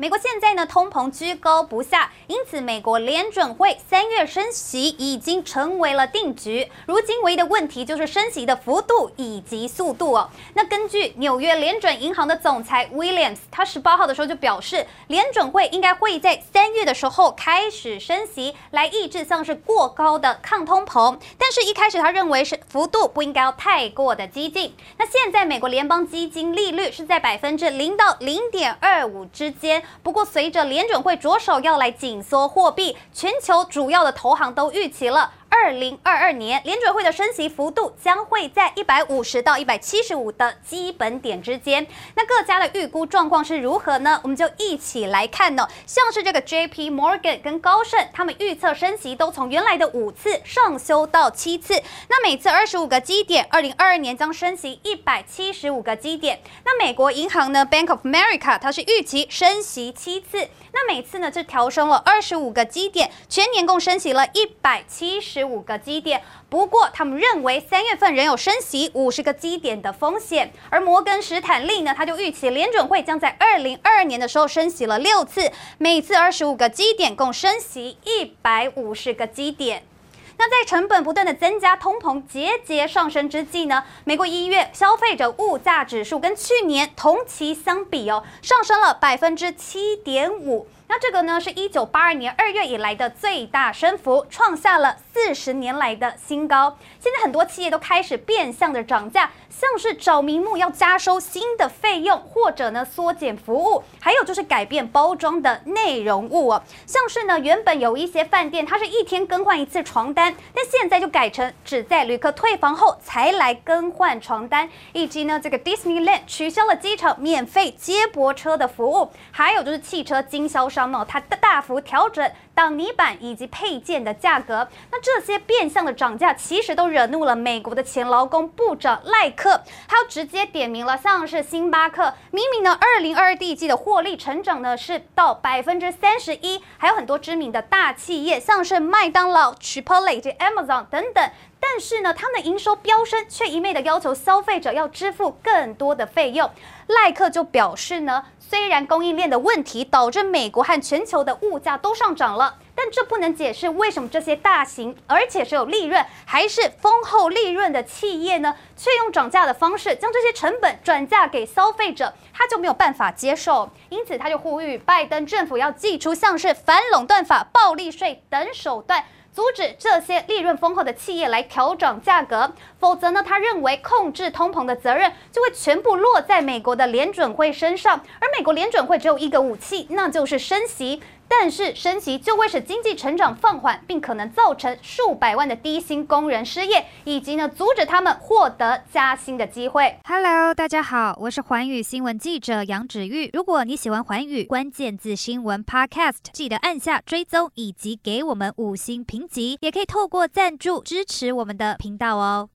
美国现在呢，通膨居高不下，因此美国联准会三月升息已经成为了定局。如今唯一的问题就是升息的幅度以及速度哦。那根据纽约联准银行的总裁 Williams，他十八号的时候就表示，联准会应该会在三月的时候开始升息，来抑制像是过高的抗通膨。但是，一开始他认为是幅度不应该要太过的激进。那现在美国联邦基金利率是在百分之零到零点二五之间。不过，随着联准会着手要来紧缩货币，全球主要的投行都预期了。二零二二年联准会的升息幅度将会在一百五十到一百七十五的基本点之间。那各家的预估状况是如何呢？我们就一起来看呢。像是这个 J.P. Morgan 跟高盛，他们预测升息都从原来的五次上修到七次。那每次二十五个基点，二零二二年将升息一百七十五个基点。那美国银行呢，Bank of America，它是预期升息七次。那每次呢，就调升了二十五个基点，全年共升息了一百七十五个基点。不过，他们认为三月份仍有升息五十个基点的风险。而摩根史坦利呢，他就预期联准会将在二零二二年的时候升息了六次，每次二十五个基点，共升息一百五十个基点。那在成本不断的增加、通膨节节上升之际呢，美国一月消费者物价指数跟去年同期相比哦，上升了百分之七点五。那这个呢，是一九八二年二月以来的最大升幅，创下了四十年来的新高。现在很多企业都开始变相的涨价，像是找名目要加收新的费用，或者呢缩减服务，还有就是改变包装的内容物哦。像是呢，原本有一些饭店，它是一天更换一次床单，但现在就改成只在旅客退房后才来更换床单，以及呢，这个 Disneyland 取消了机场免费接驳车的服务，还有就是汽车经销商。它大大幅调整挡泥板以及配件的价格，那这些变相的涨价，其实都惹怒了美国的前劳工部长赖克，他直接点名了，像是星巴克，明明呢，二零二二第一季的获利成长呢是到百分之三十一，还有很多知名的大企业，像是麦当劳、Chipotle 以及 Amazon 等等。但是呢，他们的营收飙升，却一味的要求消费者要支付更多的费用。赖克就表示呢，虽然供应链的问题导致美国和全球的物价都上涨了，但这不能解释为什么这些大型而且是有利润还是丰厚利润的企业呢，却用涨价的方式将这些成本转嫁给消费者，他就没有办法接受。因此，他就呼吁拜登政府要祭出像是反垄断法、暴利税等手段。阻止这些利润丰厚的企业来调整价格，否则呢，他认为控制通膨的责任就会全部落在美国的联准会身上，而美国联准会只有一个武器，那就是升息。但是升息就会使经济成长放缓，并可能造成数百万的低薪工人失业，以及呢阻止他们获得加薪的机会。Hello，大家好，我是寰宇新闻记者杨芷玉。如果你喜欢寰宇关键字新闻 Podcast，记得按下追踪以及给我们五星评级，也可以透过赞助支持我们的频道哦。